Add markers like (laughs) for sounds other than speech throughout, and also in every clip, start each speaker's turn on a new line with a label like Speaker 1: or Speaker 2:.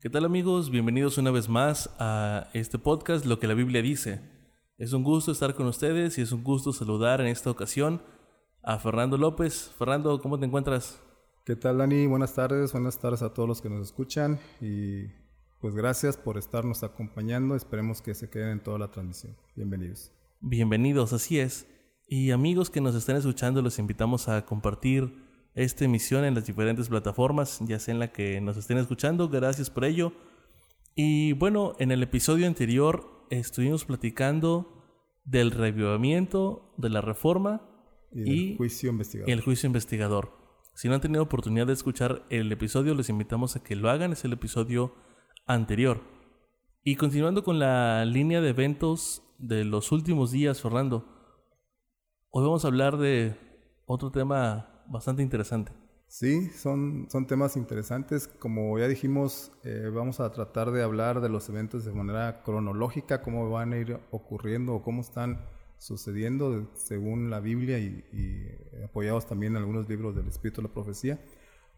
Speaker 1: ¿Qué tal amigos? Bienvenidos una vez más a este podcast Lo que la Biblia dice. Es un gusto estar con ustedes y es un gusto saludar en esta ocasión a Fernando López. Fernando, ¿cómo te encuentras?
Speaker 2: ¿Qué tal Dani? Buenas tardes, buenas tardes a todos los que nos escuchan y pues gracias por estarnos acompañando. Esperemos que se queden en toda la transmisión. Bienvenidos.
Speaker 1: Bienvenidos, así es. Y amigos que nos estén escuchando, los invitamos a compartir esta emisión en las diferentes plataformas, ya sea en la que nos estén escuchando. Gracias por ello. Y bueno, en el episodio anterior estuvimos platicando del revivimiento, de la reforma
Speaker 2: y, el juicio investigador.
Speaker 1: el juicio investigador. Si no han tenido oportunidad de escuchar el episodio, les invitamos a que lo hagan. Es el episodio anterior. Y continuando con la línea de eventos de los últimos días, Fernando, hoy vamos a hablar de otro tema bastante interesante.
Speaker 2: Sí, son, son temas interesantes. Como ya dijimos, eh, vamos a tratar de hablar de los eventos de manera cronológica, cómo van a ir ocurriendo o cómo están sucediendo según la Biblia y, apoyados también en algunos libros del Espíritu de la Profecía.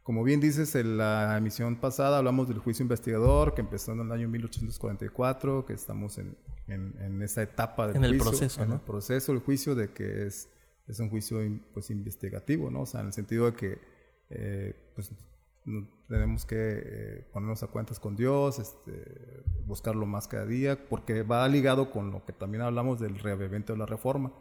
Speaker 2: Como bien dices, en la emisión pasada hablamos del juicio investigador que empezó en el año 1844, que estamos en, en, esa etapa del
Speaker 1: en el proceso,
Speaker 2: en el proceso del juicio de que es es un juicio pues, investigativo, ¿no? O sea, en el sentido de que eh, pues, tenemos que eh, ponernos a cuentas con Dios, este, buscarlo más cada día, porque va ligado con lo que también hablamos del reavivamiento de la reforma,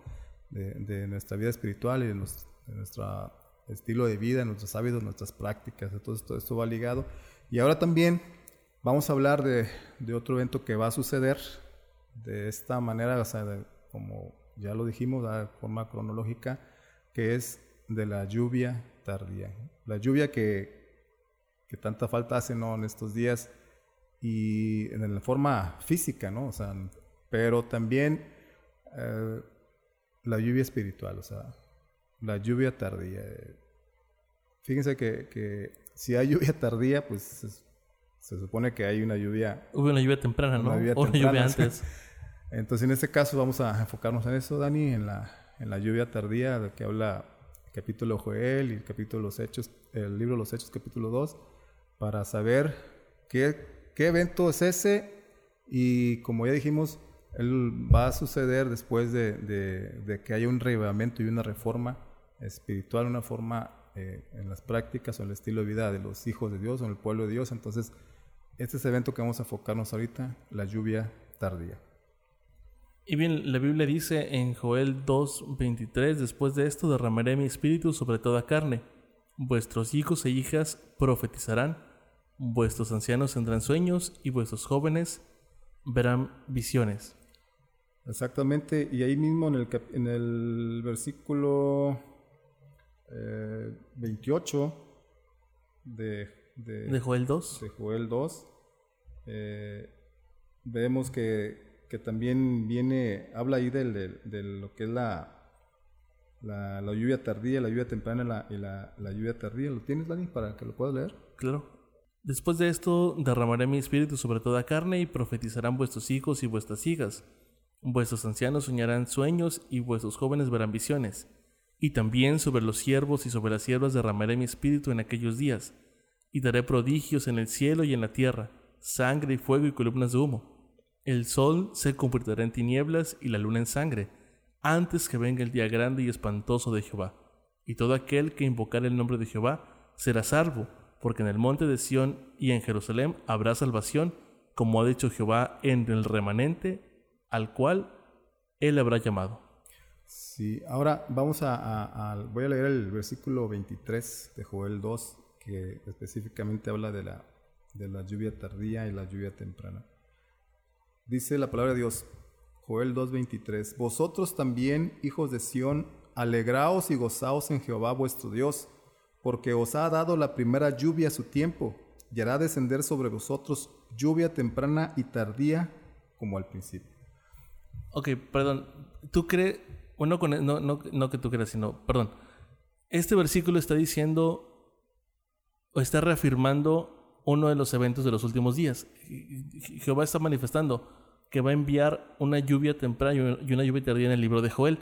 Speaker 2: de, nuestra vida espiritual y de, nuestro estilo de vida, nuestros hábitos, nuestras prácticas, entonces todo esto va ligado. Y ahora también vamos a hablar de, otro evento que va a suceder de esta manera, o sea, como ya lo dijimos de forma cronológica, que es de la lluvia tardía. La lluvia que, que tanta falta hace ¿no? en estos días y en la forma física, ¿no? O sea, pero también eh, la lluvia espiritual, o sea, la lluvia tardía. Fíjense que, que si hay lluvia tardía, pues se, supone que hay una lluvia...
Speaker 1: Hubo una lluvia temprana, ¿no? o una lluvia (laughs) antes.
Speaker 2: Entonces, en este caso vamos a enfocarnos en eso, Dani, en la, en la lluvia tardía, de que habla el capítulo Joel y el capítulo Los Hechos, el libro Los Hechos, capítulo 2, para saber qué, qué evento es ese y como ya dijimos, él va a suceder después de, de, que haya un revivamiento y una reforma espiritual, una forma eh, en las prácticas o en el estilo de vida de los hijos de Dios o en el pueblo de Dios. Entonces, este es el evento que vamos a enfocarnos ahorita, la lluvia tardía.
Speaker 1: Y bien, la Biblia dice en Joel 2:23, después de esto derramaré mi espíritu sobre toda carne. Vuestros hijos e hijas profetizarán, vuestros ancianos tendrán sueños y vuestros jóvenes verán visiones.
Speaker 2: Exactamente, y ahí mismo en el, en el versículo 28 eh, de,
Speaker 1: de, Joel 2,
Speaker 2: de Joel 2 eh, vemos que que también viene, habla ahí de lo que es la, la, lluvia tardía, la lluvia temprana y la, lluvia tardía. ¿Lo tienes, Dani, para que lo puedas leer?
Speaker 1: Claro. Después de esto derramaré mi espíritu sobre toda carne y profetizarán vuestros hijos y vuestras hijas. Vuestros ancianos soñarán sueños y vuestros jóvenes verán visiones. Y también sobre los siervos y sobre las siervas derramaré mi espíritu en aquellos días. Y daré prodigios en el cielo y en la tierra, sangre y fuego y columnas de humo. El sol se convertirá en tinieblas y la luna en sangre, antes que venga el día grande y espantoso de Jehová. Y todo aquel que invocar el nombre de Jehová será salvo, porque en el monte de Sión y en Jerusalén habrá salvación, como ha dicho Jehová en el remanente, al cual él habrá llamado.
Speaker 2: Sí, ahora vamos a, voy a leer el versículo 23 de Joel 2, que específicamente habla de la, de la lluvia tardía y la lluvia temprana. Dice la palabra de Dios, Joel 2.23, Vosotros también, hijos de Sión, alegraos y gozaos en Jehová vuestro Dios, porque os ha dado la primera lluvia a su tiempo, y hará descender sobre vosotros lluvia temprana y tardía como al principio.
Speaker 1: Ok, perdón, tú crees, bueno, no, no, no que tú creas, sino, perdón, este versículo está diciendo o está reafirmando uno de los eventos de los últimos días. Jehová está manifestando que va a enviar una lluvia temprana y una lluvia tardía en el libro de Joel.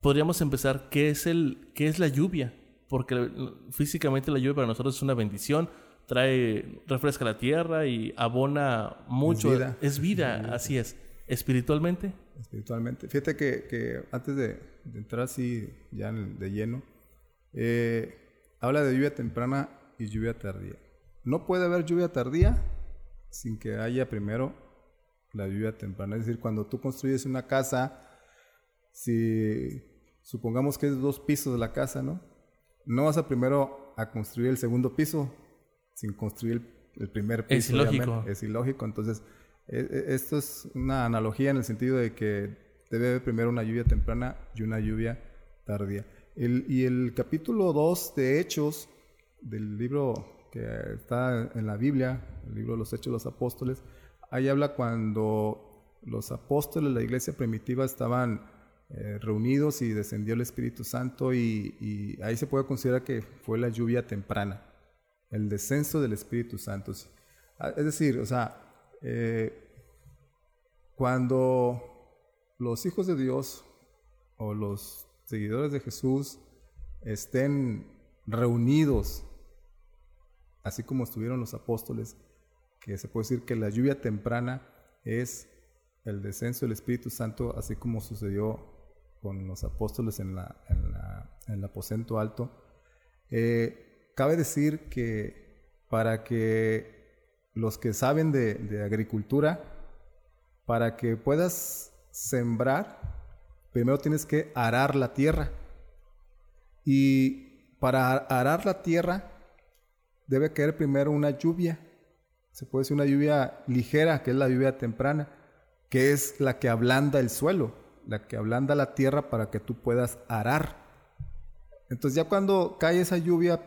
Speaker 1: Podríamos empezar, ¿qué es, el, qué es la lluvia? Porque físicamente la lluvia para nosotros es una bendición, trae, refresca la tierra y abona mucho.
Speaker 2: Es vida.
Speaker 1: Es vida, así es. Espiritualmente.
Speaker 2: Espiritualmente. Fíjate que, que antes de, de entrar así ya en- de lleno, eh, habla de lluvia temprana y lluvia tardía. No puede haber lluvia tardía sin que haya primero la lluvia temprana. Es decir, cuando tú construyes una casa, si supongamos que es dos pisos la casa, ¿no? No vas a primero a construir el segundo piso sin construir el, el primer piso.
Speaker 1: Es ilógico.
Speaker 2: Es ilógico. Entonces, e- e- esto es una analogía en el sentido de que debe haber primero una lluvia temprana y una lluvia tardía. El- y el capítulo 2 de Hechos, del libro que está en la Biblia, el libro de los Hechos de los Apóstoles, ahí habla cuando los apóstoles de la iglesia primitiva estaban eh, reunidos y descendió el Espíritu Santo y, ahí se puede considerar que fue la lluvia temprana, el descenso del Espíritu Santo. Ah, Es decir, o sea, eh, cuando los hijos de Dios o los seguidores de Jesús estén reunidos, así como estuvieron los apóstoles, que se puede decir que la lluvia temprana es el descenso del Espíritu Santo, así como sucedió con los apóstoles en, la, en, la- en el aposento alto. Eh, cabe decir que para que los que saben de, de agricultura, para que puedas sembrar, primero tienes que arar la tierra. Y para arar la tierra debe caer primero una lluvia. Se puede decir una lluvia ligera, que es la lluvia temprana, que es la que ablanda el suelo, la que ablanda la tierra para que tú puedas arar. Entonces ya cuando cae esa lluvia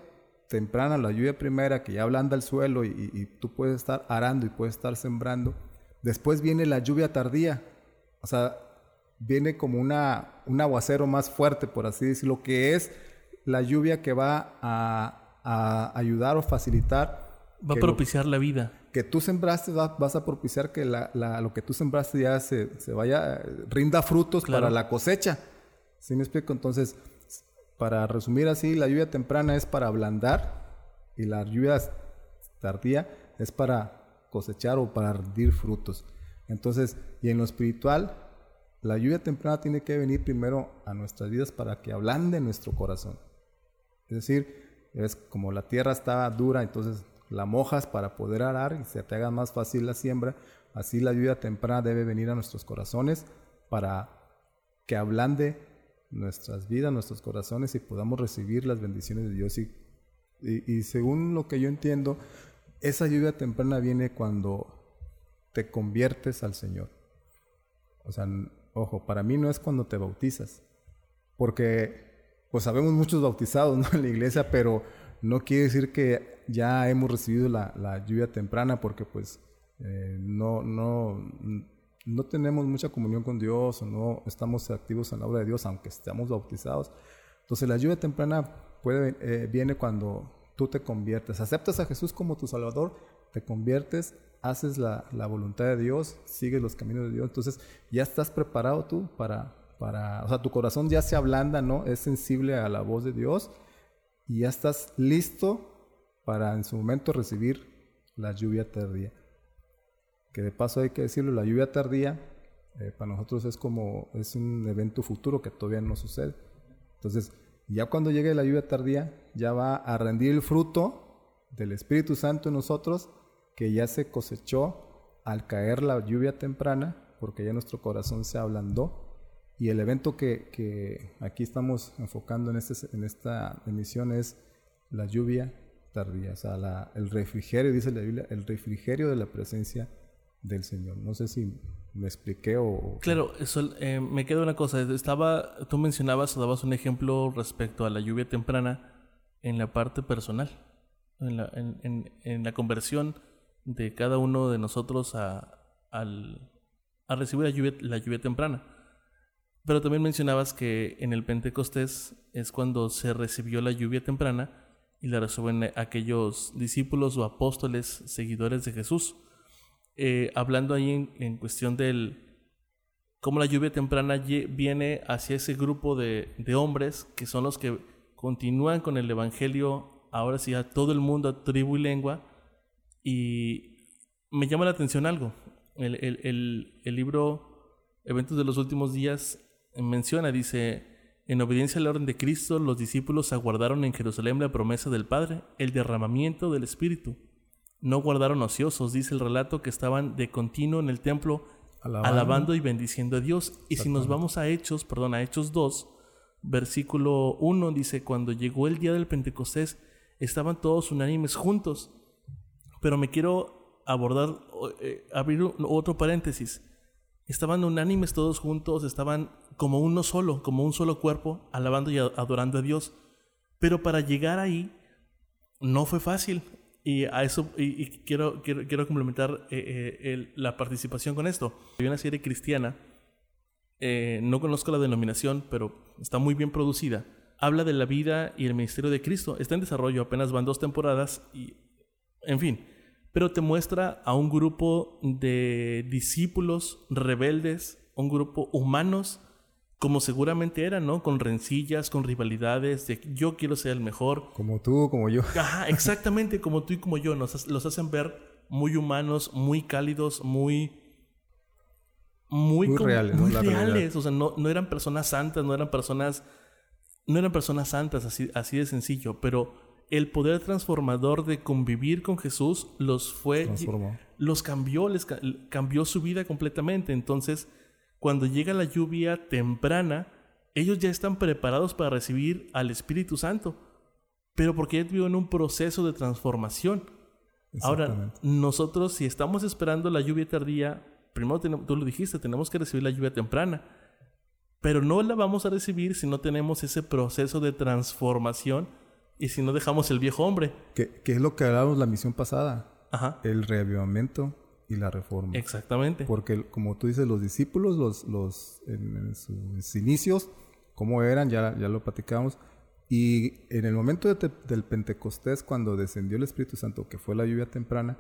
Speaker 2: temprana, la lluvia primera, que ya ablanda el suelo y, tú puedes estar arando y puedes estar sembrando, después viene la lluvia tardía. O sea, viene como una, un aguacero más fuerte, por así decirlo, que es la lluvia que va a, a ayudar o facilitar
Speaker 1: Va a
Speaker 2: lo-
Speaker 1: propiciar la vida.
Speaker 2: que tú sembraste, va- vas a propiciar que la- la- lo que tú sembraste ya se, se vaya, eh, rinda frutos
Speaker 1: Claro.
Speaker 2: para la cosecha. ¿Sí me explico? Entonces, para resumir así, la lluvia temprana es para ablandar y la lluvia tardía es para cosechar o para rendir frutos. Entonces, y en lo espiritual, la lluvia temprana tiene que venir primero a nuestras vidas para que ablande nuestro corazón. Es decir, es como la tierra está dura, entonces la mojas para poder arar y se te haga más fácil la siembra. Así la lluvia temprana debe venir a nuestros corazones para que ablande nuestras vidas, nuestros corazones y podamos recibir las bendiciones de Dios. Y, y- y según lo que yo entiendo, esa lluvia temprana viene cuando te conviertes al Señor. O sea, ojo, para mí no es cuando te bautizas, porque pues sabemos muchos bautizados ¿no? en la iglesia, pero no quiere decir que ya hemos recibido la, la lluvia temprana, porque pues eh, no, no, no tenemos mucha comunión con Dios o no estamos activos en la obra de Dios, aunque estemos bautizados. Entonces la lluvia temprana puede, eh, viene cuando tú te conviertes, aceptas a Jesús como tu Salvador, te conviertes, haces la, la voluntad de Dios, sigues los caminos de Dios, entonces ya estás preparado tú para, para, o sea, tu corazón ya se ablanda, ¿no? Es sensible a la voz de Dios y ya estás listo para en su momento recibir la lluvia tardía. Que de paso hay que decirlo, la lluvia tardía eh, para nosotros es como, es un evento futuro que todavía no sucede. Entonces, ya cuando llegue la lluvia tardía, ya va a rendir el fruto del Espíritu Santo en nosotros, que ya se cosechó al caer la lluvia temprana, porque ya nuestro corazón se ablandó. Y el evento que, que aquí estamos enfocando en, este, en esta emisión es la lluvia tardía, o sea, la- el refrigerio, dice la Biblia, el refrigerio de la presencia del Señor. No sé si me expliqué o-
Speaker 1: Claro, eso, eh, me queda una cosa. Estaba, tú mencionabas o dabas un ejemplo respecto a la lluvia temprana en la parte personal, en la, en, en- en la conversión de cada uno de nosotros a, al- a recibir la lluvia, la lluvia temprana. Pero también mencionabas que en el Pentecostés es cuando se recibió la lluvia temprana y la reciben aquellos discípulos o apóstoles seguidores de Jesús. Eh, hablando ahí en, en cuestión del cómo la lluvia temprana viene hacia ese grupo de, de hombres que son los que continúan con el Evangelio ahora sí a todo el mundo, a tribu y lengua. Y me llama la atención algo. El, el, el, el libro Eventos de los Últimos Días menciona, dice, en obediencia a la orden de Cristo, los discípulos aguardaron en Jerusalén la promesa del Padre, el derramamiento del Espíritu. No guardaron ociosos, dice el relato, que estaban de continuo en el templo alabando, y bendiciendo a Dios. Y si nos vamos a Hechos, perdón, a Hechos 2, versículo 1, dice, cuando llegó el día del Pentecostés, estaban todos unánimes juntos. Pero me quiero abordar, eh, abrir otro paréntesis. Estaban unánimes todos juntos, estaban como uno solo, como un solo cuerpo, alabando y adorando a Dios. Pero para llegar ahí no fue fácil. Y a eso y, quiero, quiero, quiero, complementar eh, eh, la participación con esto. Hay una serie cristiana, eh, no conozco la denominación, pero está muy bien producida. Habla de la vida y el ministerio de Cristo. Está en desarrollo, apenas van dos temporadas y, en fin, pero te muestra a un grupo de discípulos rebeldes, un grupo humanos, como seguramente eran, ¿no? Con rencillas, con rivalidades, de yo quiero ser el mejor.
Speaker 2: Como tú, como yo. (laughs)
Speaker 1: Ajá, exactamente, como tú y como yo. Nos, los hacen ver muy humanos, muy cálidos, muy... Muy, reales, muy reales. O sea, no, no eran personas santas, no eran personas... No eran personas santas, así, así de sencillo, pero el poder transformador de convivir con Jesús los fue, los cambió, les cambió su vida completamente. Entonces, cuando llega la lluvia temprana, ellos ya están preparados para recibir al Espíritu Santo, pero porque ya en un proceso de transformación. Ahora, nosotros si estamos esperando la lluvia tardía, primero tú lo dijiste, tenemos que recibir la lluvia temprana, pero no la vamos a recibir si no tenemos ese proceso de transformación y si no dejamos el viejo hombre.
Speaker 2: Que, es lo que hablábamos la misión pasada. Ajá. El reavivamiento y la reforma.
Speaker 1: Exactamente.
Speaker 2: Porque como tú dices, los discípulos, los, los, en, sus inicios, cómo eran, ya, ya lo platicamos. Y en el momento del Pentecostés, cuando descendió el Espíritu Santo, que fue la lluvia temprana,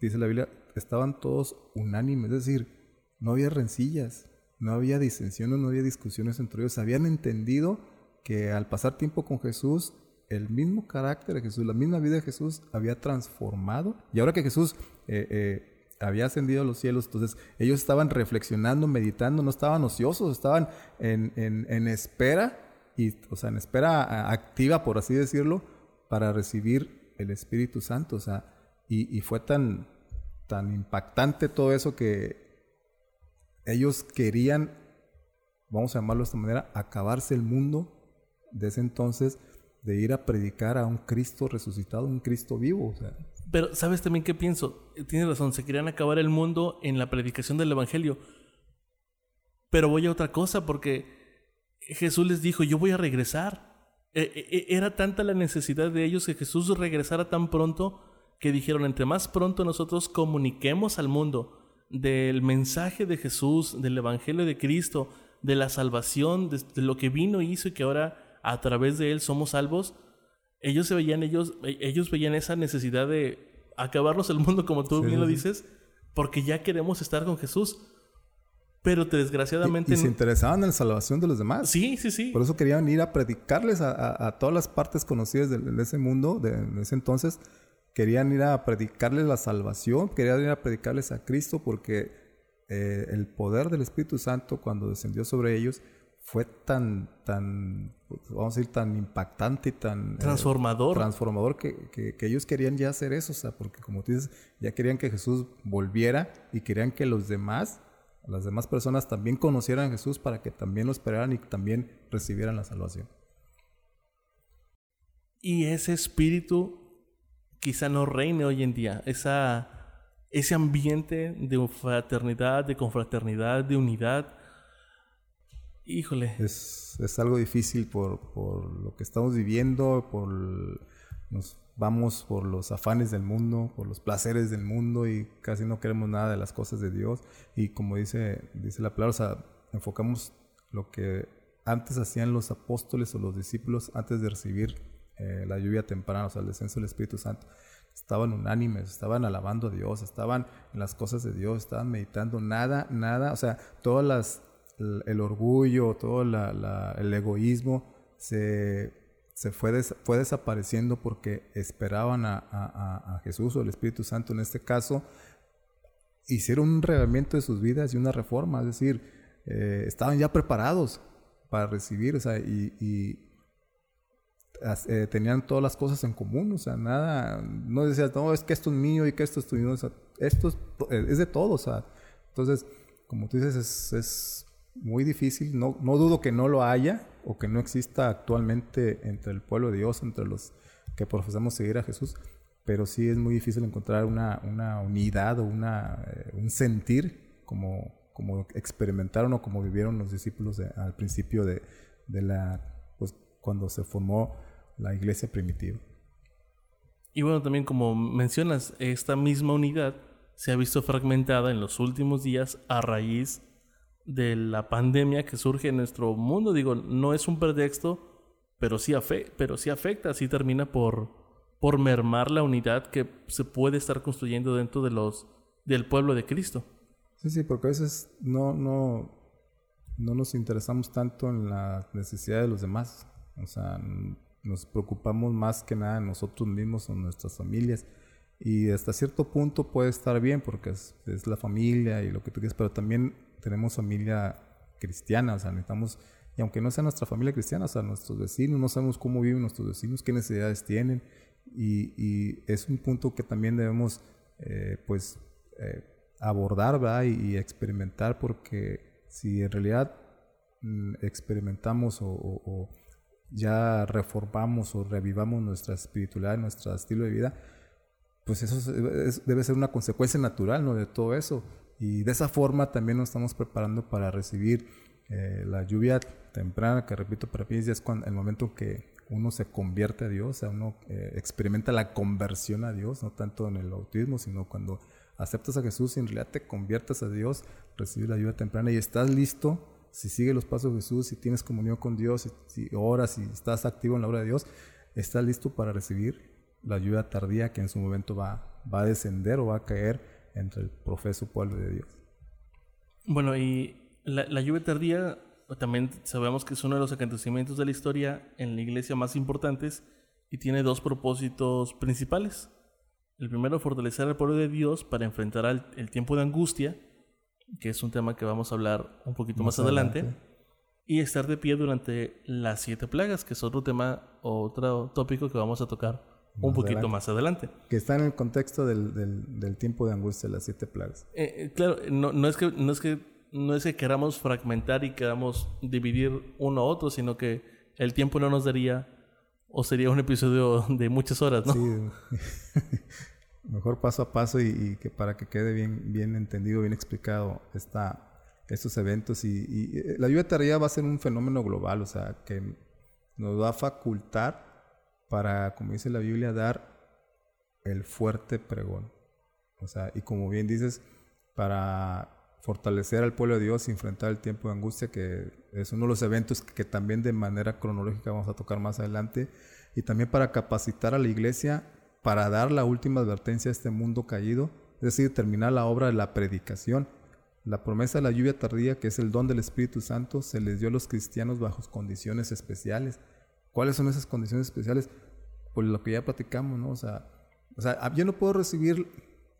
Speaker 2: dice la Biblia, estaban todos unánimes, es decir, no había rencillas, no había disensiones, no había discusiones entre ellos, habían entendido que al pasar tiempo con Jesús, el mismo carácter de Jesús, la misma vida de Jesús había transformado. Y ahora que Jesús eh, eh, había ascendido a los cielos, entonces ellos estaban reflexionando, meditando, no estaban ociosos, estaban en, en, espera, y, o sea, en espera activa, por así decirlo, para recibir el Espíritu Santo. O sea, y, fue tan, tan impactante todo eso que ellos querían, vamos a llamarlo de esta manera, acabarse el mundo de ese entonces de ir a predicar a un Cristo resucitado, un Cristo vivo.
Speaker 1: Pero, ¿sabes también qué pienso? Tienes razón, se querían acabar el mundo en la predicación del Evangelio. Pero voy a otra cosa, porque Jesús les dijo, yo voy a regresar. E, e, e, era tanta la necesidad de ellos que Jesús regresara tan pronto que dijeron, entre más pronto nosotros comuniquemos al mundo del mensaje de Jesús, del Evangelio de Cristo, de la salvación, de, de lo que vino, hizo y que ahora a través de él somos salvos, ellos se veían, ellos, ellos veían esa necesidad de acabarnos el mundo, como tú bien lo dices, porque ya queremos estar con Jesús. Pero desgraciadamente...
Speaker 2: Y, se interesaban en la salvación de los demás.
Speaker 1: Sí, sí, sí.
Speaker 2: Por eso querían ir a predicarles a, todas las partes conocidas de, ese mundo, de, ese entonces. Querían ir a predicarles la salvación, querían ir a predicarles a Cristo porque eh, el poder del Espíritu Santo cuando descendió sobre ellos fue tan, tan, pues, vamos a decir, tan impactante y tan...
Speaker 1: Eh, transformador.
Speaker 2: transformador que, que, ellos querían ya hacer eso, o sea, porque como tú dices, ya querían que Jesús volviera y querían que los demás, las demás personas también conocieran a Jesús para que también lo esperaran y también recibieran la salvación.
Speaker 1: Y ese espíritu quizá no reine hoy en día, esa, ese ambiente de fraternidad, de confraternidad, de unidad, Híjole.
Speaker 2: Es, es algo difícil por, por, lo que estamos viviendo, por nos vamos por los afanes del mundo, por los placeres del mundo y casi no queremos nada de las cosas de Dios. Y como dice, dice la palabra, o sea, enfocamos lo que antes hacían los apóstoles o los discípulos antes de recibir eh, la lluvia temprana, o sea, el descenso del Espíritu Santo. Estaban unánimes, estaban alabando a Dios, estaban en las cosas de Dios, estaban meditando, nada, nada, o sea, todas las el, orgullo, todo el egoísmo se, se fue, fue desapareciendo porque esperaban a, Jesús o el Espíritu Santo en este caso, hicieron un reglamento de sus vidas y una reforma, es decir, eh, estaban ya preparados para recibir, o sea, y, eh, tenían todas las cosas en común, o sea, nada, no decías, no, es que esto es mío y que esto es tuyo, esto es, de todo, o sea, entonces, como tú dices, es, es muy difícil, no, no dudo que no lo haya o que no exista actualmente entre el pueblo de Dios, entre los que profesamos seguir a Jesús, pero sí es muy difícil encontrar una, una unidad o una, eh, un sentir como, como experimentaron o como vivieron los discípulos al principio de, de, la, pues cuando se formó la iglesia primitiva.
Speaker 1: Y bueno, también como mencionas, esta misma unidad se ha visto fragmentada en los últimos días a raíz de la pandemia que surge en nuestro mundo. Digo, no es un pretexto, pero sí, pero sí afecta, sí termina por, por mermar la unidad que se puede estar construyendo dentro de los, del pueblo de Cristo.
Speaker 2: Sí, sí, porque a veces no, no, no nos interesamos tanto en la necesidad de los demás. O sea, nos preocupamos más que nada en nosotros mismos o nuestras familias. Y hasta cierto punto puede estar bien porque es, es la familia y lo que tú quieres, pero también tenemos familia cristiana, o sea, necesitamos, y aunque no sea nuestra familia cristiana, o sea, nuestros vecinos, no sabemos cómo viven nuestros vecinos, qué necesidades tienen, y, es un punto que también debemos, eh, pues, eh, abordar, ¿verdad? Y, experimentar, porque si en realidad mm, experimentamos o, ya reformamos o revivamos nuestra espiritualidad, nuestro estilo de vida, pues eso debe ser una consecuencia natural, ¿no? De todo eso. Y de esa forma también nos estamos preparando para recibir eh, la lluvia temprana, que repito, para mí es cuando, el momento que uno se convierte a Dios, o sea, uno eh, experimenta la conversión a Dios, no tanto en el bautismo, sino cuando aceptas a Jesús y en realidad te conviertes a Dios, recibes la lluvia temprana y estás listo, si sigues los pasos de Jesús, si tienes comunión con Dios, si, si oras, si estás activo en la obra de Dios, estás listo para recibir la lluvia tardía que en su momento va, va a descender o va a caer entre el profeso pueblo de Dios.
Speaker 1: Bueno, y la, lluvia tardía también sabemos que es uno de los acontecimientos de la historia en la iglesia más importantes y tiene dos propósitos principales. El primero, fortalecer al pueblo de Dios para enfrentar el tiempo de angustia, que es un tema que vamos a hablar un poquito más, adelante. y estar de pie durante las siete plagas, que es otro tema, otro tópico que vamos a tocar un poquito más adelante.
Speaker 2: Que está en el contexto del, del, tiempo de angustia, las siete plagas.
Speaker 1: Eh, eh, claro, no, no, es que, no, es que, no es que queramos fragmentar y queramos dividir uno a otro, sino que el tiempo no nos daría, o sería un episodio (laughs) de muchas horas, ¿no? Sí. (laughs)
Speaker 2: Mejor paso a paso y, que para que quede bien, bien entendido, bien explicado esta, estos eventos. Y, y eh, la lluvia tardía va a ser un fenómeno global, o sea, que nos va a facultar para, como dice la Biblia, dar el fuerte pregón. O sea, y como bien dices, para fortalecer al pueblo de Dios y enfrentar el tiempo de angustia, que es uno de los eventos que, también de manera cronológica vamos a tocar más adelante, y también para capacitar a la iglesia para dar la última advertencia a este mundo caído, es decir, terminar la obra de la predicación. La promesa de la lluvia tardía, que es el don del Espíritu Santo, se les dio a los cristianos bajo condiciones especiales. ¿Cuáles son esas condiciones especiales? Pues lo que ya platicamos, ¿no? O sea, o sea, yo no puedo recibir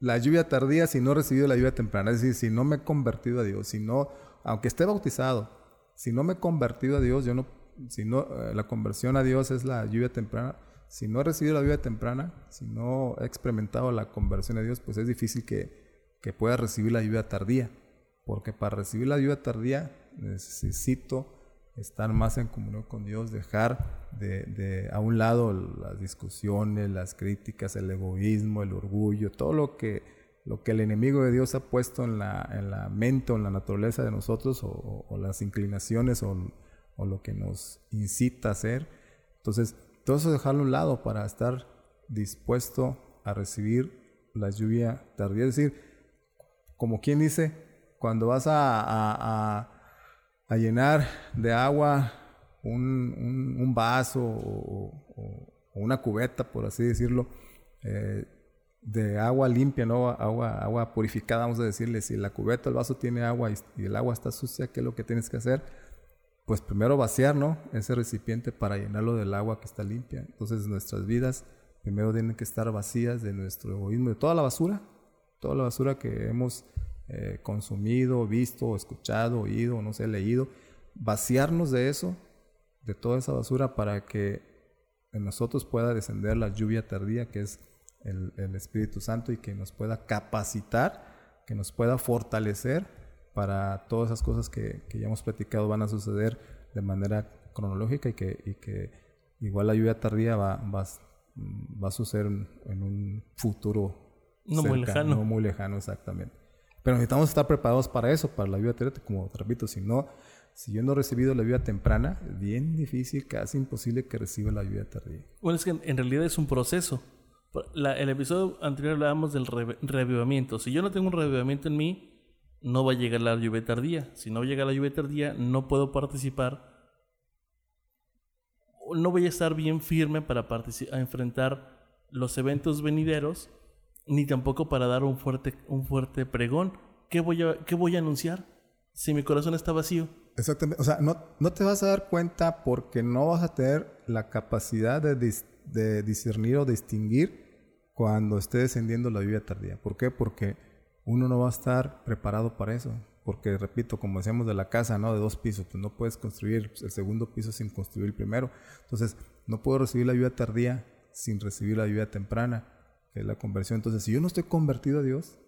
Speaker 2: la lluvia tardía si no he recibido la lluvia temprana. Es decir, si no me he convertido a Dios, si no, aunque esté bautizado, si no me he convertido a Dios, yo no, si no, eh, la conversión a Dios es la lluvia temprana. Si no he recibido la lluvia temprana, si no he experimentado la conversión a Dios, pues es difícil que, que pueda recibir la lluvia tardía. Porque para recibir la lluvia tardía necesito estar más en comunión con Dios, dejar de, a un lado las discusiones, las críticas, el egoísmo, el orgullo, todo lo que, lo que el enemigo de Dios ha puesto en la, en la mente o en la naturaleza de nosotros, o, las inclinaciones o, lo que nos incita a hacer. Entonces, todo eso dejarlo a un lado para estar dispuesto a recibir la lluvia tardía. Es decir, como quien dice, cuando vas a llenar de agua un, vaso o, una cubeta, por así decirlo, eh, de agua limpia, ¿no? Agua, agua purificada, vamos a decirle. Si la cubeta, el vaso tiene agua y, el agua está sucia, ¿qué es lo que tienes que hacer? pues primero vaciar. Ese recipiente para llenarlo del agua que está limpia. Entonces nuestras vidas primero tienen que estar vacías de nuestro egoísmo, de toda la basura, toda la basura que hemos eh, consumido, visto, escuchado, oído, no sé, leído, vaciarnos de eso, de toda esa basura para que en nosotros pueda descender la lluvia tardía que es el, Espíritu Santo y que nos pueda capacitar, que nos pueda fortalecer para todas esas cosas que, ya hemos platicado van a suceder de manera cronológica y que, que igual la lluvia tardía va, va, va a suceder en, un futuro
Speaker 1: no muy lejano.
Speaker 2: No muy lejano, exactamente. Pero necesitamos estar preparados para eso, para la lluvia tardía, como repito, si no, si yo no he recibido la lluvia temprana, bien difícil, casi imposible que reciba la lluvia tardía.
Speaker 1: Bueno, es que en realidad es un proceso el episodio anterior hablábamos del revivamiento. Si yo no tengo un revivamiento en mí, no va a llegar la lluvia tardía. Si no llega la lluvia tardía, no puedo participar. No voy a estar bien firme para enfrentar los eventos venideros, ni tampoco para dar un fuerte, un fuerte pregón. ¿Qué voy, a, ¿Qué voy a anunciar si mi corazón está vacío?
Speaker 2: Exactamente. O sea, no, no te vas a dar cuenta porque no vas a tener la capacidad de de discernir o distinguir cuando esté descendiendo la lluvia tardía. ¿Por qué? Porque uno no va a estar preparado para eso. Porque, repito, como decíamos de la casa, ¿no? De dos pisos, pues no puedes construir el segundo piso sin construir el primero. Entonces, no puedo recibir la lluvia tardía sin recibir la lluvia temprana, que es la conversión. Entonces, si yo no estoy convertido a Dios,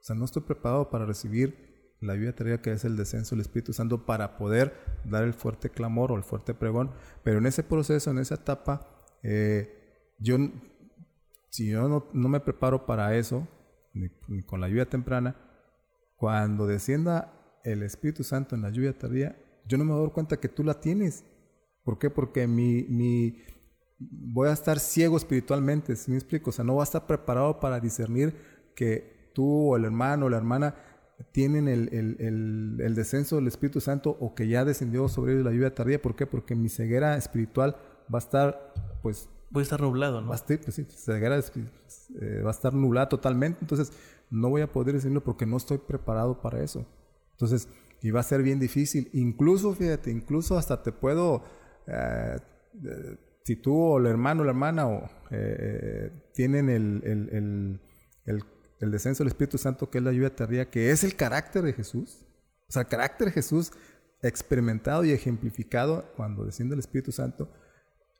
Speaker 2: o sea, no estoy preparado para recibir la lluvia tardía que es el descenso del Espíritu Santo para poder dar el fuerte clamor o el fuerte pregón. Pero en ese proceso, en esa etapa, eh, yo, si yo no, me preparo para eso, ni, con la lluvia temprana, cuando descienda el Espíritu Santo en la lluvia tardía, yo no me doy cuenta que tú la tienes. ¿Por qué? Porque mi, mi, voy a estar ciego espiritualmente, si me explico? O sea, no voy a estar preparado para discernir que tú o el hermano o la hermana tienen el, el, el, el, descenso del Espíritu Santo o que ya descendió sobre ellos la lluvia tardía. ¿Por qué? Porque mi ceguera espiritual va a estar pues...
Speaker 1: Voy a estar nublado, ¿no?
Speaker 2: Va a estar, pues, sí, eh, va a estar totalmente, entonces no voy a poder decirlo porque no estoy preparado para eso. Entonces, y va a ser bien difícil. Incluso, fíjate, incluso hasta te puedo, eh, eh, si tú o el hermano o la hermana o, tienen el, el, el, descenso del Espíritu Santo, que es la lluvia tardía, que es el carácter de Jesús. O sea, el carácter de Jesús experimentado y ejemplificado cuando desciende el Espíritu Santo,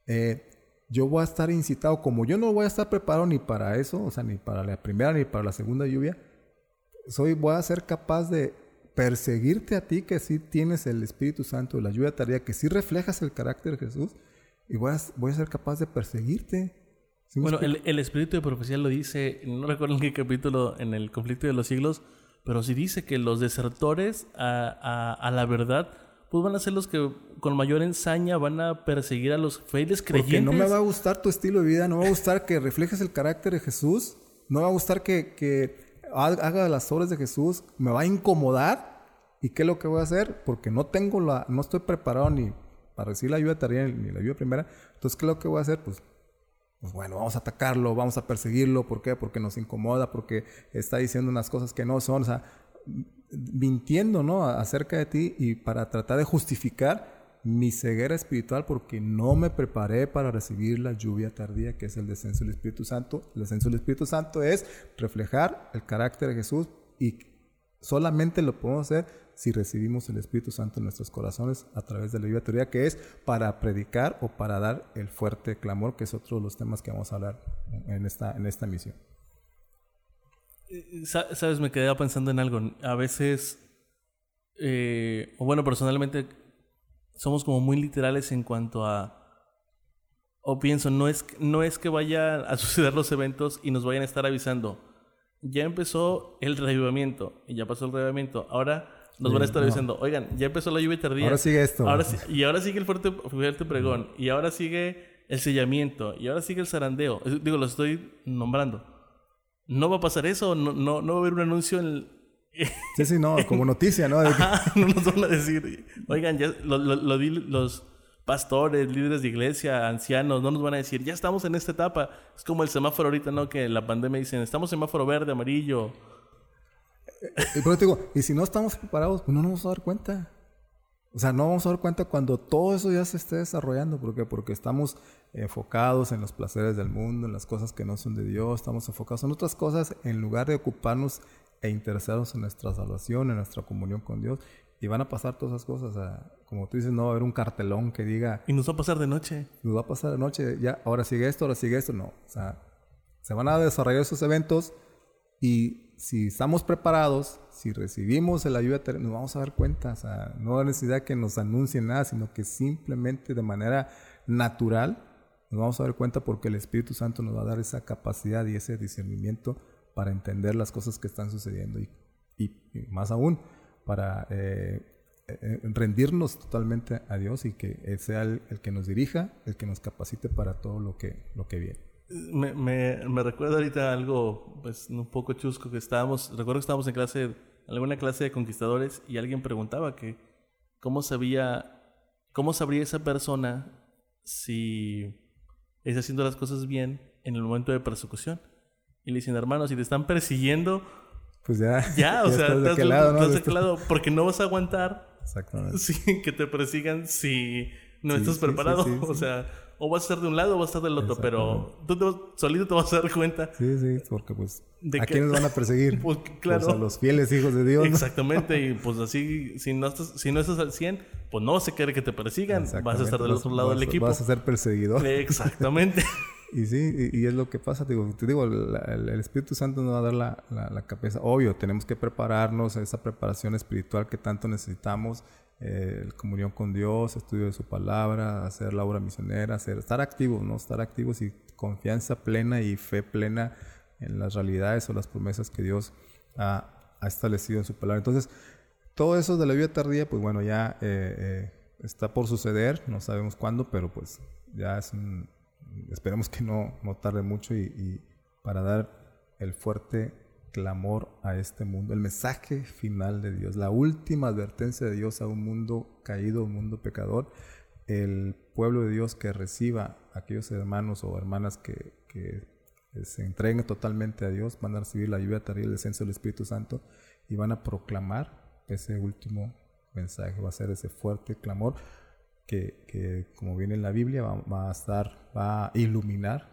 Speaker 2: eh, yo voy a estar incitado, como yo no voy a estar preparado ni para eso, o sea, ni para la primera ni para la segunda lluvia, soy, voy a ser capaz de perseguirte a ti que sí tienes el Espíritu Santo, la lluvia tardía, que sí reflejas el carácter de Jesús, y voy a, voy a ser capaz de perseguirte.
Speaker 1: bueno, el, Espíritu de Profecía lo dice, no recuerdo en qué capítulo, en el conflicto de los siglos, pero sí dice que los desertores a, a la verdad pues van a ser los que con mayor ensaña van a perseguir a los fieles creyentes.
Speaker 2: Porque no me va a gustar tu estilo de vida, no me va a gustar que reflejes el carácter de Jesús, no me va a gustar que, que haga las obras de Jesús, me va a incomodar. ¿Y qué es lo que voy a hacer? Porque no tengo la, no estoy preparado ni para recibir la ayuda tardía ni la ayuda primera. Entonces, ¿qué es lo que voy a hacer? Pues, pues bueno, vamos a atacarlo, vamos a perseguirlo. ¿Por qué? Porque nos incomoda, porque está diciendo unas cosas que no son. O sea, mintiendo, ¿no? Acerca de ti y para tratar de justificar mi ceguera espiritual porque no me preparé para recibir la lluvia tardía que es el descenso del Espíritu Santo. El descenso del Espíritu Santo es reflejar el carácter de Jesús y solamente lo podemos hacer si recibimos el Espíritu Santo en nuestros corazones a través de la lluvia tardía que es para predicar o para dar el fuerte clamor que es otro de los temas que vamos a hablar en esta, en esta misión.
Speaker 1: Sabes, me quedé pensando en algo. A veces, eh, o bueno, personalmente, somos como muy literales en cuanto a. O pienso, no es, no es que vaya a (laughs) suceder los eventos y nos vayan a estar avisando. Ya empezó el revivamiento y ya pasó el revivamiento. Ahora nos van a estar avisando, oigan, ya empezó la lluvia tardía.
Speaker 2: Ahora sigue esto.
Speaker 1: Ahora, y ahora sigue el fuerte, fuerte pregón. Y ahora sigue el sellamiento. Y ahora sigue el zarandeo. Digo, lo estoy nombrando no va a pasar eso, no, no, no va a haber un anuncio en... (laughs)
Speaker 2: sí, sí, no, como noticia, ¿no? (laughs)
Speaker 1: no nos van a decir, oigan, ya lo, los pastores, líderes de iglesia, ancianos, no nos van a decir, ya estamos en esta etapa. Es como el semáforo ahorita, ¿no? Que la pandemia dicen, estamos en semáforo verde, amarillo.
Speaker 2: Y, eh, pero te digo, y si no estamos preparados, pues no nos vamos a dar cuenta. O sea, no vamos a dar cuenta cuando todo eso ya se esté desarrollando. ¿Por qué? Porque estamos enfocados en los placeres del mundo, en las cosas que no son de Dios, estamos enfocados en otras cosas en lugar de ocuparnos e interesarnos en nuestra salvación, en nuestra comunión con Dios. Y van a pasar todas esas cosas. Como tú dices, no va a haber un cartelón que diga...
Speaker 1: Y nos va a pasar de noche.
Speaker 2: Nos va a pasar de noche. Ya, ahora sigue esto, ahora sigue esto. No. O sea, se van a desarrollar esos eventos y si estamos preparados, si recibimos el ayuda, nos vamos a dar cuenta. O sea, no hay necesidad que nos anuncien nada, sino que simplemente de manera natural nos vamos a dar cuenta porque el Espíritu Santo nos va a dar esa capacidad y ese discernimiento para entender las cosas que están sucediendo y, más aún para eh, eh, rendirnos totalmente a Dios y que Él sea el, el, que nos dirija, el que nos capacite para todo lo que, lo que viene.
Speaker 1: Me, me, me recuerda ahorita algo pues, un poco chusco que estábamos, recuerdo que estábamos en clase, alguna clase de conquistadores y alguien preguntaba que cómo sabía, cómo sabría esa persona si está haciendo las cosas bien en el momento de persecución. Y le dicen, hermano, si te están persiguiendo,
Speaker 2: pues ya. (laughs)
Speaker 1: Ya, o
Speaker 2: ya
Speaker 1: sea,
Speaker 2: estás de
Speaker 1: estás
Speaker 2: lado, ¿no?
Speaker 1: estás de lado, porque no vas a aguantar
Speaker 2: Exactamente. (laughs)
Speaker 1: sí, que te persigan si no
Speaker 2: Sí,
Speaker 1: estás preparado.
Speaker 2: sí, sí,
Speaker 1: o sea, o vas a estar de un lado o vas a estar del otro, pero tú te solito te vas a dar cuenta.
Speaker 2: Sí, sí, porque pues
Speaker 1: ¿De
Speaker 2: ¿a quiénes van a perseguir? (laughs)
Speaker 1: Pues, claro.
Speaker 2: Pues, a los fieles hijos de Dios.
Speaker 1: Exactamente, y pues así, si no estás, si no estás al 100, pues no se quiere que te persigan, vas a estar del otro lado
Speaker 2: vas-
Speaker 1: del equipo.
Speaker 2: Vas a ser perseguidor. (laughs)
Speaker 1: Exactamente. (laughs)
Speaker 2: Y sí, y, y es lo que pasa, te digo, te digo la- el, el Espíritu Santo nos va a dar la, la, la cabeza. Obvio, tenemos que prepararnos a esa preparación espiritual que tanto necesitamos, eh, comunión con Dios, estudio de su palabra, hacer la obra misionera, hacer, estar activos, ¿no? Estar activos y confianza plena y fe plena en las realidades o las promesas que Dios ha, ha establecido en su palabra. Entonces, todo eso de la vida tardía, pues bueno, ya eh, eh, está por suceder, no sabemos cuándo, pero pues ya es un, esperemos que no, no tarde mucho y, y para dar el fuerte clamor a este mundo, el mensaje final de Dios, la última advertencia de Dios a un mundo caído, un mundo pecador, el pueblo de Dios que reciba aquellos hermanos o hermanas que, se entreguen totalmente a Dios, van a recibir la lluvia tardía, el descenso del Espíritu Santo y van a proclamar ese último mensaje, va a ser ese fuerte clamor que, que, como viene en la Biblia, va a estar, va a iluminar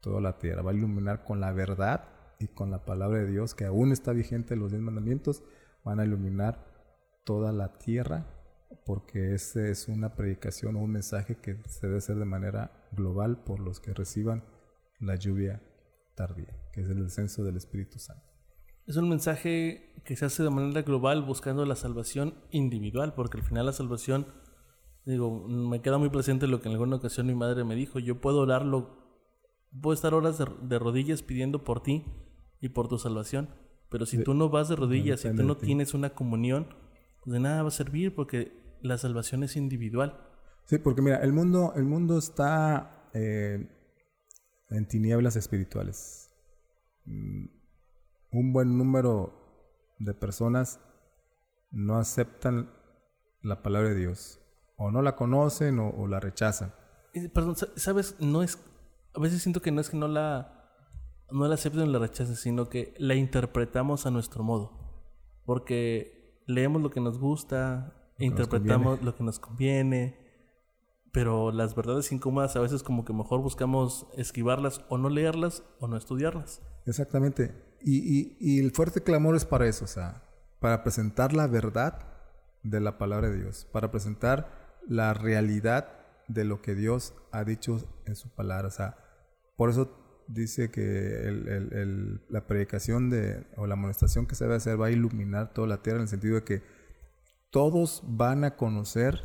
Speaker 2: toda la tierra, va a iluminar con la verdad y con la palabra de Dios que aún está vigente los diez mandamientos, van a iluminar toda la tierra porque esa es una predicación o un mensaje que se debe hacer de manera global por los que reciban la lluvia tardía, que es el descenso del Espíritu Santo.
Speaker 1: Es un mensaje que se hace de manera global buscando la salvación individual, porque al final la salvación, digo, me queda muy presente lo que en alguna ocasión mi madre me dijo, yo puedo orarlo, puedo estar horas de, de rodillas pidiendo por ti y por tu salvación, pero si
Speaker 2: De-
Speaker 1: tú no vas de rodillas, si tú no
Speaker 2: ti.
Speaker 1: tienes una comunión, pues de nada va a servir porque la salvación es individual.
Speaker 2: Sí, porque mira, el mundo, el mundo está eh, en tinieblas espirituales. Mm, Un buen número de personas no aceptan la palabra de Dios. O no la conocen o, o la rechazan.
Speaker 1: Perdón, sa- ¿sabes? No es. A veces siento que no es que no la. No la acepten o la rechacen, sino que la interpretamos a nuestro modo. Porque leemos lo que nos gusta, interpretamos lo que nos conviene. Pero las verdades incómodas a veces, como que mejor buscamos esquivarlas o no leerlas o no estudiarlas.
Speaker 2: Exactamente. Y, y- y el fuerte clamor es para eso, o sea, para presentar la verdad de la palabra de Dios, para presentar la realidad de lo que Dios ha dicho en su palabra. O sea, por eso dice que la predicación de, o la amonestación que se debe hacer va a iluminar toda la tierra en el sentido de que todos van a conocer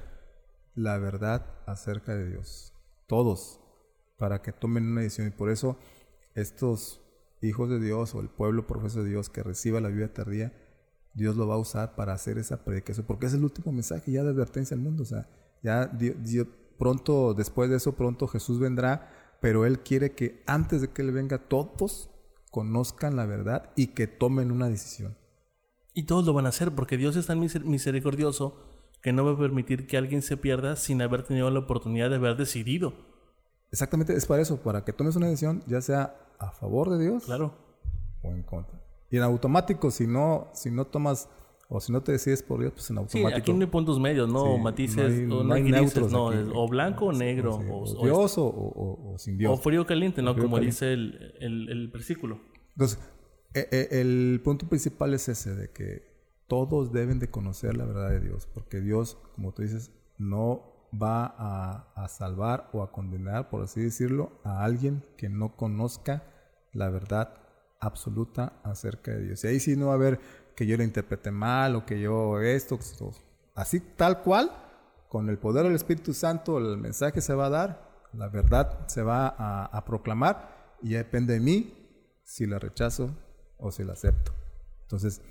Speaker 2: la verdad acerca de Dios. Todos. Para que tomen una decisión. Y por eso estos hijos de Dios o el pueblo profeso de Dios que reciba la vida tardía, Dios lo va a usar para hacer esa predicación. Porque es el último mensaje ya de advertencia al mundo. O sea, ya pronto, después de eso, pronto Jesús vendrá. Pero Él quiere que antes de que Él venga, todos conozcan la verdad y que tomen una decisión.
Speaker 1: Y todos lo van a hacer porque Dios es tan miser- misericordioso que no va a permitir que alguien se pierda sin haber tenido la oportunidad de haber decidido.
Speaker 2: Exactamente, es para eso, para que tomes una decisión, ya sea a favor de Dios
Speaker 1: Claro.
Speaker 2: o en contra. Y en automático, si no, si no tomas O si no te decides por Dios, pues en
Speaker 1: Sí,
Speaker 2: automático.
Speaker 1: aquí no hay puntos medios, no
Speaker 2: Sí,
Speaker 1: matices,
Speaker 2: no hay-
Speaker 1: o
Speaker 2: no hay
Speaker 1: grises,
Speaker 2: neutros
Speaker 1: no,
Speaker 2: aquí.
Speaker 1: o blanco o negro,
Speaker 2: Sí,
Speaker 1: o,
Speaker 2: o Dios o, o- o sin
Speaker 1: o
Speaker 2: Dios.
Speaker 1: frío o caliente, ¿no?
Speaker 2: frío
Speaker 1: Como
Speaker 2: caliente.
Speaker 1: dice el, el, el versículo.
Speaker 2: Entonces, e- e- el punto principal es ese, de que todos deben de conocer la verdad de Dios, porque Dios, como tú dices, no va a, a salvar o a condenar, por así decirlo, a alguien que no conozca la verdad absoluta acerca de Dios. Y ahí sí no va a haber que yo lo interprete mal o que yo esto, así tal cual, con el poder del Espíritu Santo, el mensaje se va a dar, la verdad se va a, a proclamar y ya depende de mí si la rechazo o si la acepto. Entonces,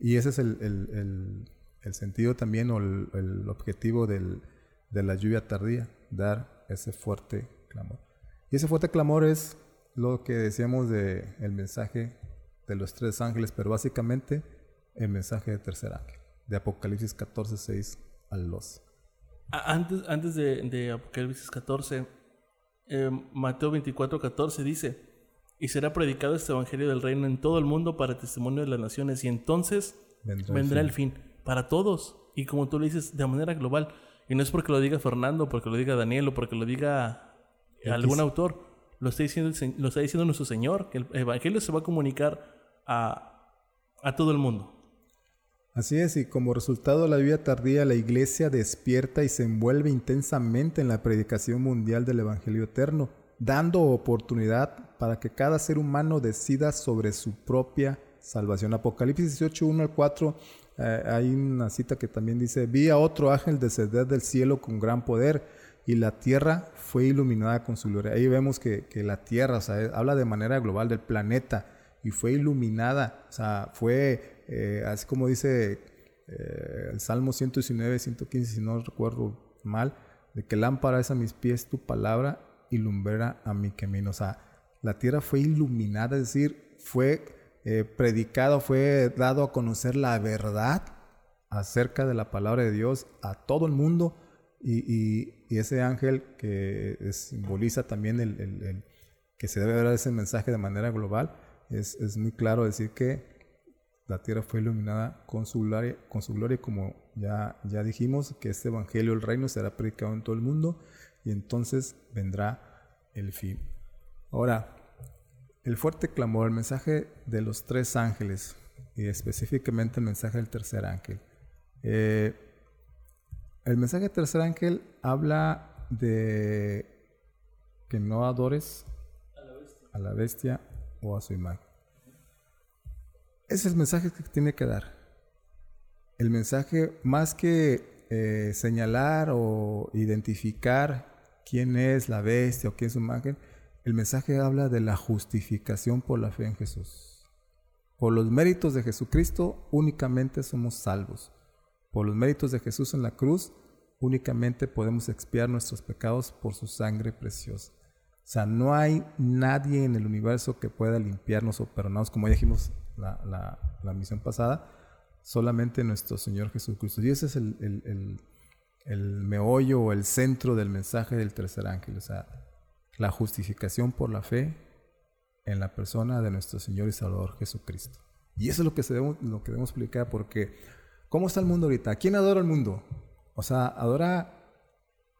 Speaker 2: y ese es el, el- el- el sentido también o el, objetivo del- de la lluvia tardía, dar ese fuerte clamor. Y ese fuerte clamor es lo que decíamos de el mensaje de los tres ángeles, pero básicamente el mensaje del tercer ángel, de Apocalipsis 14, 6 al 12.
Speaker 1: A- Antes, antes de, de Apocalipsis 14, eh, Mateo 24, 14 dice, y será predicado este Evangelio del Reino en todo el mundo para testimonio de las naciones, y entonces
Speaker 2: Vendrá el
Speaker 1: vendrá
Speaker 2: fin.
Speaker 1: el fin para todos. Y como tú le dices, de manera global. Y no es porque lo diga Fernando, porque lo diga Daniel o porque lo diga algún autor. Lo está, diciendo el lo está diciendo nuestro Señor, que el Evangelio se va a comunicar a, a todo el mundo.
Speaker 2: Así es, y como resultado de la vida tardía, la iglesia despierta y se envuelve intensamente en la predicación mundial del Evangelio eterno, dando oportunidad para que cada ser humano decida sobre su propia salvación. Apocalipsis 18, 1 al 4, eh, hay una cita que también dice, vi a otro ángel descender del cielo con gran poder y la tierra fue iluminada con su gloria. Ahí vemos que, que la tierra, o sea, habla de manera global del planeta y fue iluminada, o sea, fue, eh, así como dice eh, el Salmo 119, 115, si no recuerdo mal, de que lámpara es a mis pies tu palabra y lumbrera a mi camino. O sea, la tierra fue iluminada, es decir, fue eh, predicado, fue dado a conocer la verdad acerca de la palabra de Dios a todo el mundo y, ese ángel que simboliza también el- que se debe dar ese mensaje de manera global, es, es muy claro decir que la tierra fue iluminada con su gloria, con su gloria como ya, ya dijimos, que este evangelio, el reino, será predicado en todo el mundo y entonces vendrá el fin. Ahora, el fuerte clamor, el mensaje de los tres ángeles y específicamente el mensaje del tercer ángel. Eh, el mensaje del tercer ángel habla de que no adores a la bestia o a su imagen. Ese es el mensaje que tiene que dar. El mensaje, más que eh, señalar o identificar quién es la bestia o quién es su imagen, el mensaje habla de la justificación por la fe en Jesús. Por los méritos de Jesucristo únicamente somos salvos. Por los méritos de Jesús en la cruz únicamente podemos expiar nuestros pecados por su sangre preciosa. O sea, no hay nadie en el universo que pueda limpiarnos o perdonarnos, como dijimos la, la, la misión pasada, solamente nuestro Señor Jesucristo. Y ese es el, el, el, el meollo o el centro del mensaje del tercer ángel. O sea, la justificación por la fe en la persona de nuestro Señor y Salvador Jesucristo. Y eso es lo que, se debemos, lo que debemos explicar porque ¿cómo está el mundo ahorita? ¿Quién adora el mundo? O sea, adora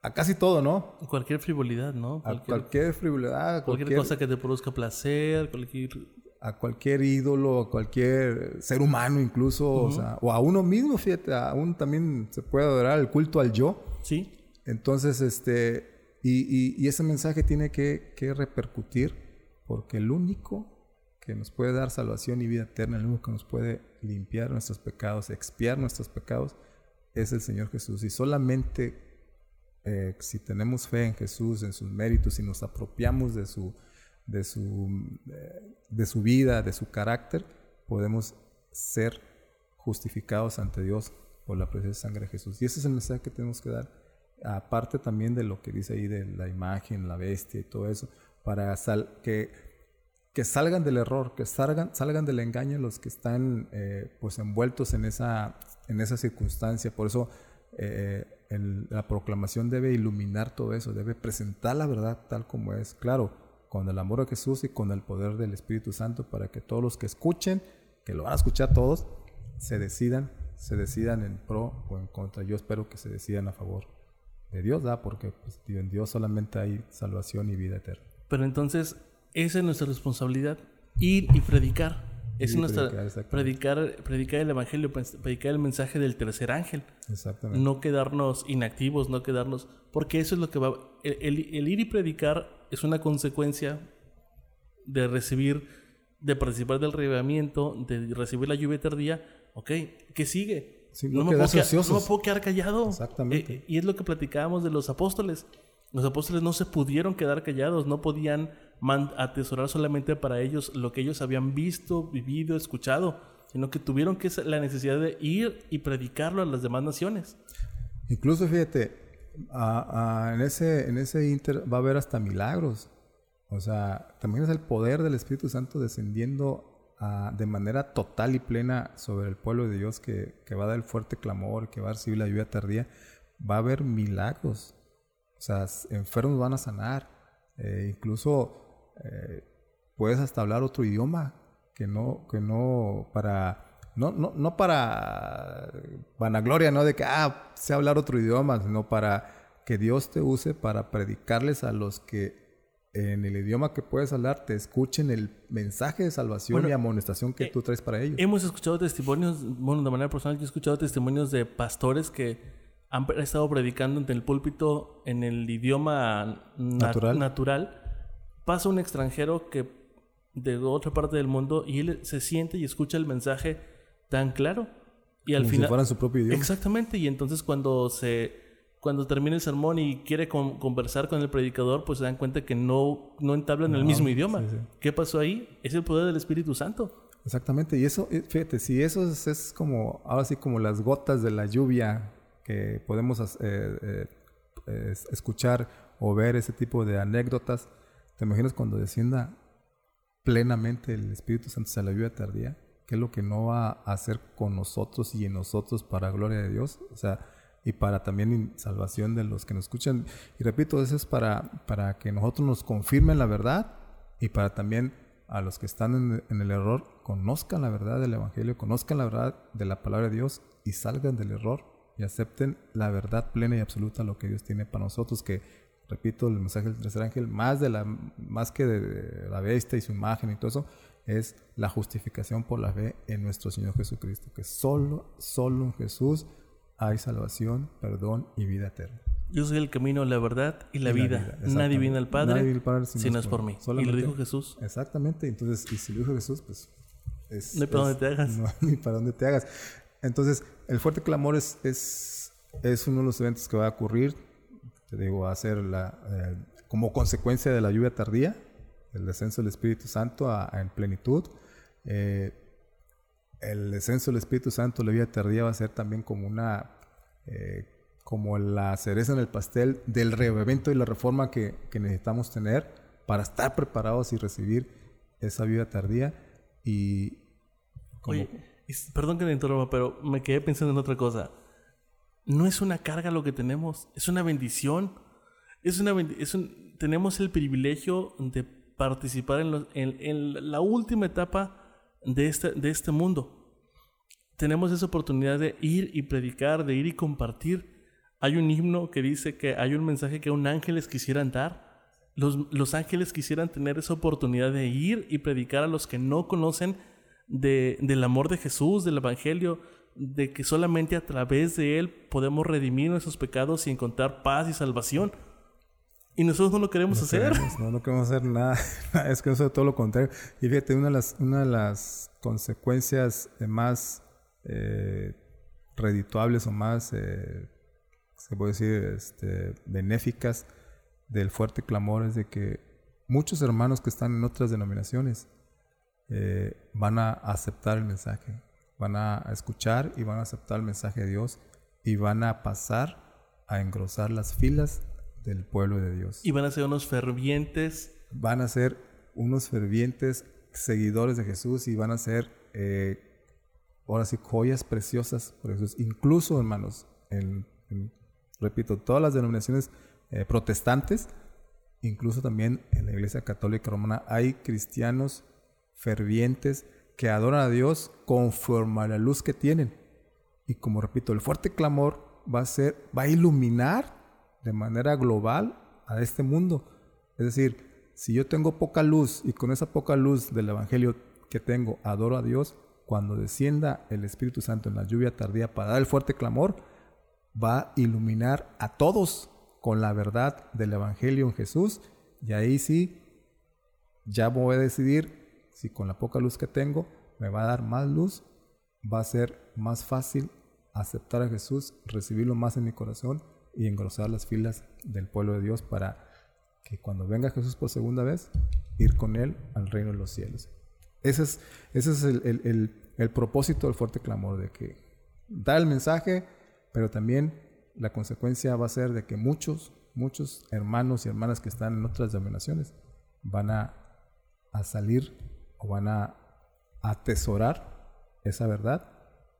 Speaker 2: a casi todo, ¿no?
Speaker 1: Cualquier frivolidad, ¿no?
Speaker 2: A
Speaker 1: Cualquier,
Speaker 2: cualquier frivolidad,
Speaker 1: cualquier, cosa que te produzca placer, cualquier...
Speaker 2: a cualquier ídolo, a cualquier ser humano incluso, o, sea, o a uno mismo, fíjate, aún también se puede adorar el culto al yo.
Speaker 1: Sí,
Speaker 2: Entonces, este, y, y- y ese mensaje tiene que, que repercutir porque el único que nos puede dar salvación y vida eterna, el único que nos puede limpiar nuestros pecados, expiar nuestros pecados, es el Señor Jesús. Y solamente eh, si tenemos fe en Jesús, en sus méritos y nos apropiamos de su, de su, eh, de su vida, de su carácter, podemos ser justificados ante Dios por la preciosa sangre de Jesús. Y ese es el mensaje que tenemos que dar, aparte también de lo que dice ahí de la imagen, la bestia y todo eso, para que, que salgan del error, que salgan, salgan del engaño los que están eh, pues envueltos en esa, en esa circunstancia. Por eso eh, la proclamación debe iluminar todo eso, debe presentar la verdad tal como es, claro, con el amor de Jesús y con el poder del Espíritu Santo para que todos los que escuchen, que lo van a escuchar todos, se decidan se decidan en pro o en contra. Yo espero que se decidan a favor de Dios, ¿da? Porque pues, en Dios solamente hay salvación y vida eterna.
Speaker 1: Pero entonces, esa es nuestra responsabilidad, ir y predicar. Es nuestra predicar, predicar, el evangelio, pues, predicar el mensaje del tercer ángel.
Speaker 2: Exactamente.
Speaker 1: No quedarnos inactivos, no quedarnos, porque eso es lo que va. El, el, ir y predicar es una consecuencia de recibir, de participar del reavivamiento, de recibir la lluvia tardía. Ok, ¿qué sigue?
Speaker 2: no, me puedo quedar,
Speaker 1: no, me puedo quedar, callado.
Speaker 2: Exactamente.
Speaker 1: Eh, y es lo que platicábamos de los apóstoles. Los apóstoles no se pudieron quedar callados, no podían atesorar solamente para ellos lo que ellos habían visto, vivido, escuchado, sino que tuvieron que la necesidad de ir y predicarlo a las demás naciones.
Speaker 2: Incluso fíjate, en, ese, en ese inter va a haber hasta milagros. O sea, también es el poder del Espíritu Santo descendiendo de manera total y plena sobre el pueblo de Dios que, que, va a dar el fuerte clamor, que va a recibir la lluvia tardía. Va a haber milagros. O sea, enfermos van a sanar. Eh, incluso eh, puedes hasta hablar otro idioma que no, que no para, no, no, no para vanagloria, ¿no? De que, ah, sé hablar otro idioma, sino para que Dios te use para predicarles a los que en el idioma que puedes hablar te escuchen el mensaje de salvación y amonestación que eh, tú traes para ellos.
Speaker 1: Hemos escuchado testimonios, bueno, de manera personal, yo he escuchado testimonios de pastores que han estado predicando en el púlpito en el idioma natural. natural pasa un extranjero que de otra parte del mundo y él se siente y escucha el mensaje tan claro y al final
Speaker 2: si fuera su propio idioma.
Speaker 1: Exactamente, y entonces cuando se cuando termina el sermón y quiere conversar con el predicador, pues se dan cuenta que no no entablan el mismo idioma. ¿Qué pasó ahí? Es el poder del Espíritu Santo.
Speaker 2: Exactamente, y eso, eh, fíjate, si eso es, como, ahora sí como las gotas de la lluvia que podemos eh, eh, escuchar o ver ese tipo de anécdotas, ¿Te imaginas cuando descienda plenamente el Espíritu Santo a la lluvia tardía? ¿Qué es lo que no va a hacer con nosotros y en nosotros para gloria de Dios? O sea, y para también salvación de los que nos escuchan. Y repito, eso es para, para que nosotros nos confirmen la verdad y para también a los que están en, en, el error conozcan la verdad del Evangelio, conozcan la verdad de la palabra de Dios y salgan del error y acepten la verdad plena y absoluta lo que Dios tiene para nosotros, que repito, el mensaje del tercer ángel, más, de la, más que de la bestia y su imagen y todo eso, es la justificación por la fe en nuestro Señor Jesucristo, que solo, solo en Jesús hay salvación, perdón y vida eterna.
Speaker 1: Yo soy el camino, la verdad y la, vida. Nadie viene al Padre, si no es por mí. y lo dijo Jesús.
Speaker 2: Exactamente. Entonces, y si lo dijo Jesús, pues...
Speaker 1: Es, no hay para dónde te hagas.
Speaker 2: No hay (laughs) para dónde te hagas. Entonces, el fuerte clamor es, es, es uno de los eventos que va a ocurrir te digo, a ser la, eh, como consecuencia de la lluvia tardía, el descenso del Espíritu Santo en plenitud. Eh, el descenso del Espíritu Santo, la lluvia tardía va a ser también como una, eh, como la cereza en el pastel del reevento y la reforma que, que, necesitamos tener para estar preparados y recibir esa lluvia tardía. Y
Speaker 1: Oye, perdón que me interrumpa, pero me quedé pensando en otra cosa no es una carga lo que tenemos, es una bendición. Es una tenemos el privilegio de participar en, la última etapa de este, de este mundo. Tenemos esa oportunidad de ir y predicar, de ir y compartir. Hay un himno que dice que hay un mensaje que un ángeles quisieran dar. Los, los ángeles quisieran tener esa oportunidad de ir y predicar a los que no conocen del amor de Jesús, del Evangelio, de que solamente a través de Él podemos redimir nuestros pecados y encontrar paz y salvación. Y nosotros no lo queremos hacer.
Speaker 2: no, no queremos hacer nada. (laughs) es que eso es todo lo contrario. Y fíjate, una de las, una de las consecuencias más eh, redituables o más, eh, se puede decir, este, benéficas del fuerte clamor es de que muchos hermanos que están en otras denominaciones eh, van a aceptar el mensaje van a escuchar y van a aceptar el mensaje de Dios y van a pasar a engrosar las filas del pueblo de Dios.
Speaker 1: Y van a ser unos fervientes.
Speaker 2: Van a ser unos fervientes seguidores de Jesús y van a ser, eh, ahora sí, joyas preciosas por Jesús. Incluso, hermanos, en, repito, todas las denominaciones eh, protestantes, incluso también en la Iglesia Católica Romana, hay cristianos fervientes que adoran a Dios conforme a la luz que tienen. Y como repito, el fuerte clamor va a ser, va a iluminar de manera global a este mundo. Es decir, si yo tengo poca luz y con esa poca luz del Evangelio que tengo adoro a Dios, cuando descienda el Espíritu Santo en la lluvia tardía para dar el fuerte clamor, va a iluminar a todos con la verdad del Evangelio en Jesús. Y ahí sí, ya voy a decidir si con la poca luz que tengo me va a dar más luz, va a ser más fácil aceptar a Jesús, recibirlo más en mi corazón y engrosar las filas del pueblo de Dios para que cuando venga Jesús por segunda vez, ir con Él al reino de los cielos. Ese es, ese es el, el propósito del fuerte clamor, de que da el mensaje, pero también la consecuencia va a ser de que muchos, muchos hermanos y hermanas que están en otras denominaciones van a, a salir o van a atesorar esa verdad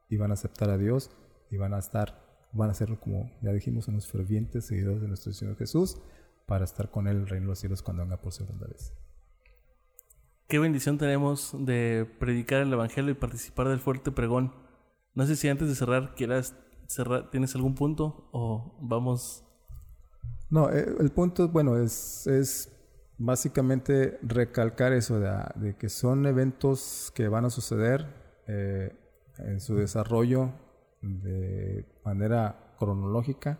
Speaker 2: y van a aceptar a Dios y van a estar, van a ser como ya dijimos, unos fervientes seguidores de nuestro Señor Jesús para estar con Él en el reino de los cielos cuando venga por segunda vez.
Speaker 1: Qué bendición tenemos de predicar el Evangelio y participar del fuerte pregón. No sé si antes de cerrar quieras cerrar, ¿tienes algún punto o vamos?
Speaker 2: No, eh, el punto, bueno, es, es básicamente recalcar eso de, que son eventos que van a suceder eh, en su desarrollo de manera cronológica.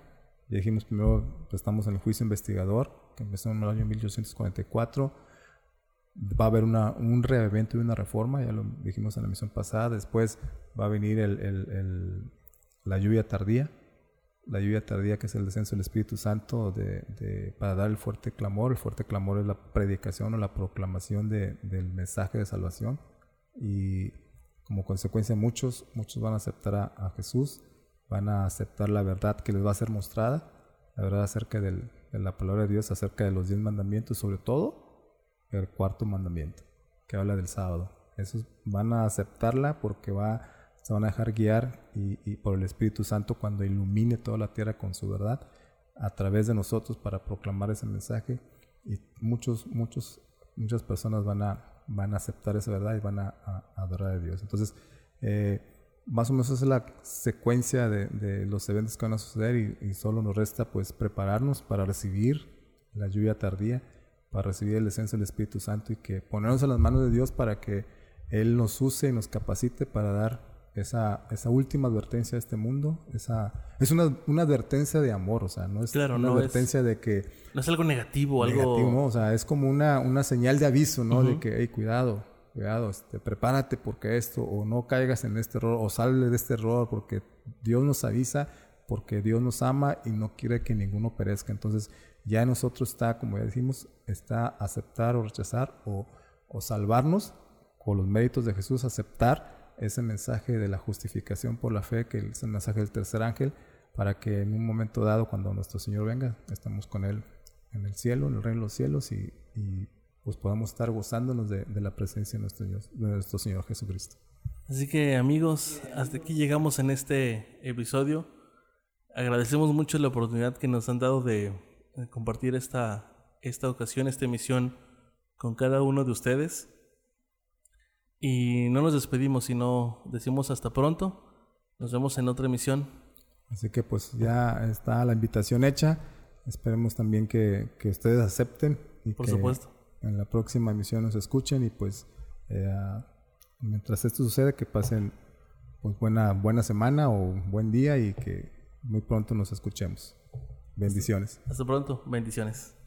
Speaker 2: Ya dijimos primero, pues, estamos en el juicio investigador, que empezó en el año 1844. Va a haber una, un reevento y una reforma, ya lo dijimos en la misión pasada. Después va a venir el, la lluvia tardía, la lluvia tardía que es el descenso del Espíritu Santo de, para dar el fuerte clamor. El fuerte clamor es la predicación o la proclamación del mensaje de salvación. Y como consecuencia muchos, muchos van a aceptar a, Jesús, van a aceptar la verdad que les va a ser mostrada, la verdad acerca de la palabra de Dios, acerca de los diez mandamientos, sobre todo el cuarto mandamiento, que habla del sábado. Esos van a aceptarla porque va, se van a dejar guiar y, por el Espíritu Santo cuando ilumine toda la tierra con su verdad a través de nosotros para proclamar ese mensaje y muchos, muchos, muchas personas van a van a aceptar esa verdad y van a, adorar a Dios. Entonces, eh, más o menos esa es la secuencia de, los eventos que van a suceder y, solo nos resta pues prepararnos para recibir la lluvia tardía, para recibir el descenso del Espíritu Santo y que ponernos en las manos de Dios para que Él nos use y nos capacite para dar esa, esa última advertencia a este mundo, esa, es una, una advertencia de amor, o sea, no es una advertencia de que...
Speaker 1: No es algo negativo, algo...
Speaker 2: no, o sea, es como una, una señal de aviso, ¿no? De que, hey, cuidado, cuidado, este, prepárate porque esto, o no caigas en este error, o sale de este error, porque Dios nos avisa, porque Dios nos ama y no quiere que ninguno perezca. Entonces, ya en nosotros está, como ya dijimos, está aceptar o rechazar o, o salvarnos con los méritos de Jesús, aceptar ese mensaje de la justificación por la fe, que es el mensaje del tercer ángel, para que en un momento dado, cuando nuestro Señor venga, estemos con Él en el cielo, en el reino de los cielos, y, pues podamos estar gozándonos de, la presencia de nuestro, Dios, de nuestro Señor Jesucristo.
Speaker 1: Así que amigos, hasta aquí llegamos en este episodio. Agradecemos mucho la oportunidad que nos han dado de, compartir esta, esta ocasión, esta emisión con cada uno de ustedes. Y no nos despedimos, sino decimos hasta pronto. Nos vemos en otra emisión.
Speaker 2: Así que pues ya está la invitación hecha. Esperemos también que, que ustedes acepten.
Speaker 1: Y Por supuesto.
Speaker 2: En la próxima emisión nos escuchen y pues eh, mientras esto sucede que pasen pues buena, buena semana o buen día y que muy pronto nos escuchemos. Bendiciones.
Speaker 1: Hasta pronto. Bendiciones.